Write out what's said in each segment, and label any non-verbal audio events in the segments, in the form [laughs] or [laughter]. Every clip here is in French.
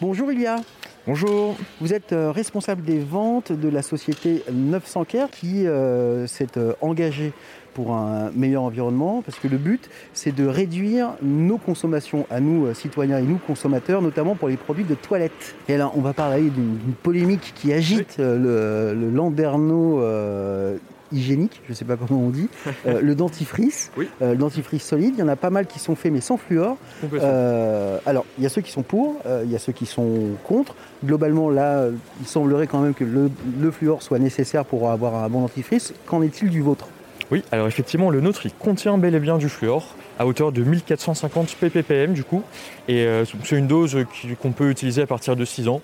Bonjour Ilia. Bonjour. Vous êtes euh, responsable des ventes de la société 900 Care qui euh, s'est euh, engagée pour un meilleur environnement parce que le but c'est de réduire nos consommations à nous citoyens et nous consommateurs notamment pour les produits de toilette. Et là on va parler d'une polémique qui agite le, le landerneau euh, hygiénique, je ne sais pas comment on dit, [laughs] euh, le dentifrice, Oui. euh, le dentifrice solide, il y en a pas mal qui sont faits mais sans fluor. Euh, alors, il y a ceux qui sont pour, il y a ceux qui sont contre. Globalement, là, il semblerait quand même que le, le fluor soit nécessaire pour avoir un bon dentifrice. Qu'en est-il du vôtre? Oui, alors effectivement, le nôtre, il contient bel et bien du fluor à hauteur de 1450 ppm du coup. Et euh, c'est une dose qu'on peut utiliser à partir de 6 ans.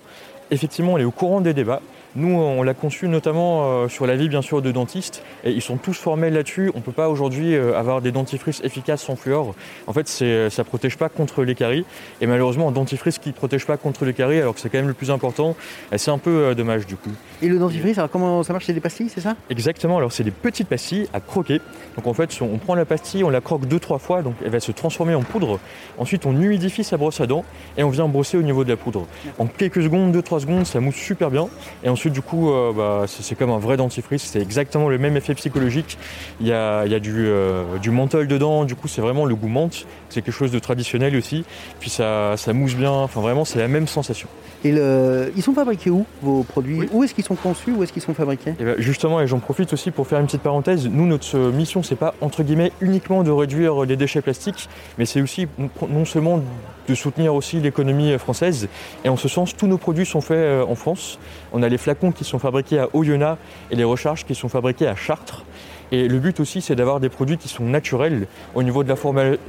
Effectivement, elle est au courant des débats. Nous, on l'a conçu notamment euh, sur l'avis bien sûr de dentistes, et ils sont tous formels là-dessus. On ne peut pas aujourd'hui euh, avoir des dentifrices efficaces sans fluor. En fait, c'est- ça ne protège pas contre les caries, et malheureusement, un dentifrice qui ne protège pas contre les caries, alors que c'est quand même le plus important, et c'est un peu euh, dommage du coup. Et le dentifrice, alors comment ça marche? C'est des pastilles, c'est ça? Exactement, alors c'est des petites pastilles à croquer. Donc en fait, on prend la pastille, on la croque deux, trois fois, donc elle va se transformer en poudre. Ensuite, on humidifie sa brosse à dents et on vient brosser au niveau de la poudre. En quelques secondes, deux, trois secondes, ça mousse super bien. Et ensuite, du coup, euh, bah, c'est comme un vrai dentifrice, c'est exactement le même effet psychologique. Il y a, il y a du, euh, du menthol dedans, du coup, c'est vraiment le goût menthe. C'est quelque chose de traditionnel aussi. Puis ça, ça mousse bien, enfin vraiment, c'est la même sensation. Et le... ils sont fabriqués où, vos produits Oui. Où est-ce qu'ils sont conçus Où est-ce qu'ils sont fabriqués Et ben, justement, et j'en profite aussi pour faire une petite parenthèse, nous, notre euh, mission, c'est pas entre guillemets uniquement de réduire les déchets plastiques, mais c'est aussi non- seulement de soutenir aussi l'économie française. Et en ce sens, tous nos produits sont euh, en France. On a les flacons qui sont fabriqués à Oyonnax et les recharges qui sont fabriquées à Chartres. Et le but aussi, c'est d'avoir des produits qui sont naturels au niveau de la,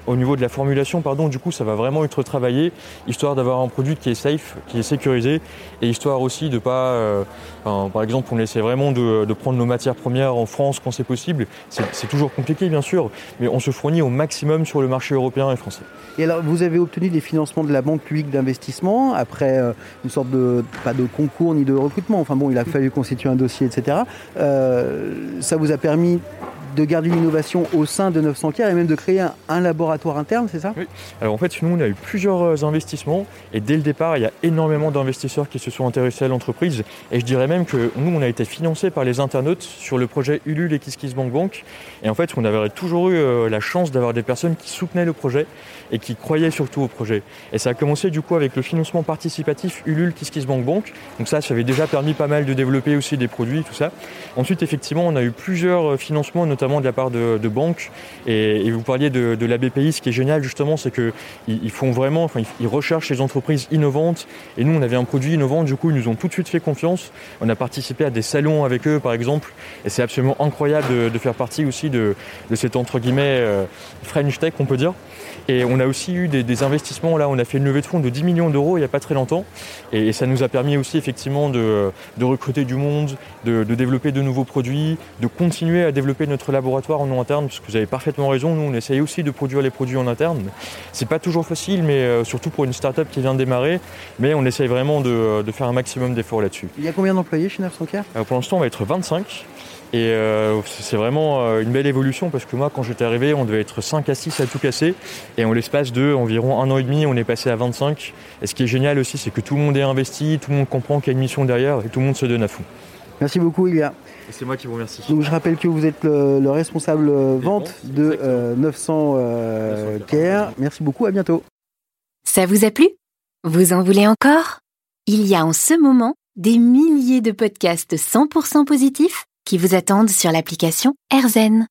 au niveau de la formulation. Pardon, du coup, ça va vraiment être travaillé, histoire d'avoir un produit qui est safe, qui est sécurisé, et histoire aussi de pas, euh, enfin, par exemple, on essaie vraiment de, de prendre nos matières premières en France quand c'est possible. C'est c'est toujours compliqué, bien sûr, mais on se fournit au maximum sur le marché européen et français. Et alors, vous avez obtenu des financements de la Banque publique d'investissement après euh, une sorte de, pas de concours ni de recrutement. Enfin bon, il a fallu constituer un dossier, etc. Euh, ça vous a permis de garder l'innovation au sein de 900 Care et même de créer un, laboratoire interne, c'est ça? Alors en fait, nous, on a eu plusieurs euh, investissements et dès le départ, il y a énormément d'investisseurs qui se sont intéressés à l'entreprise. Et je dirais même que nous, on a été financés par les internautes sur le projet Ulule et KissKissBankBank. Et en fait, on avait toujours eu euh, la chance d'avoir des personnes qui soutenaient le projet et qui croyaient surtout au projet. Et ça a commencé du coup avec le financement participatif Ulule KissKissBankBank. Donc ça, ça avait déjà permis pas mal de développer aussi des produits, tout ça. Ensuite, effectivement, on a eu plusieurs euh, financements, notamment de la part de, banques. Et, vous parliez de, de la BPI, ce qui est génial justement, c'est qu'ils ils font vraiment, enfin, ils, recherchent les entreprises innovantes. Et nous, on avait un produit innovant, du coup, ils nous ont tout de suite fait confiance. On a participé à des salons avec eux, par exemple. Et c'est absolument incroyable de, faire partie aussi de, cette, entre guillemets, euh, French Tech, on peut dire. Et on a aussi eu des, investissements, là, on a fait une levée de fonds de 10 millions d'euros il n'y a pas très longtemps. Et, ça nous a permis aussi, effectivement, de, de recruter du monde, de, de développer de nouveaux produits, de continuer à développer notre laboratoire en interne, parce que vous avez parfaitement raison, nous on essaye aussi de produire les produits en interne. C'est pas toujours facile, mais euh, surtout pour une start-up qui vient de démarrer, mais on essaye vraiment de, de faire un maximum d'efforts là-dessus. Il y a combien d'employés chez 900 Care Alors pour l'instant, on va être 25. Et euh, c'est vraiment euh, une belle évolution parce que moi, quand j'étais arrivé, on devait être 5 à 6 à tout casser. Et en l'espace de environ un an et demi, on est passé à 25. Et ce qui est génial aussi, c'est que tout le monde est investi, tout le monde comprend qu'il y a une mission derrière et tout le monde se donne à fond. Merci beaucoup, Ilia. Et c'est moi qui vous remercie. Donc je rappelle que vous êtes le, le responsable euh, vente de exactement. euh, 900 euh, 900 Care. Merci beaucoup, à bientôt. Ça vous a plu? Vous en voulez encore? Il y a en ce moment des milliers de podcasts 100% positifs qui vous attendent sur l'application AirZen.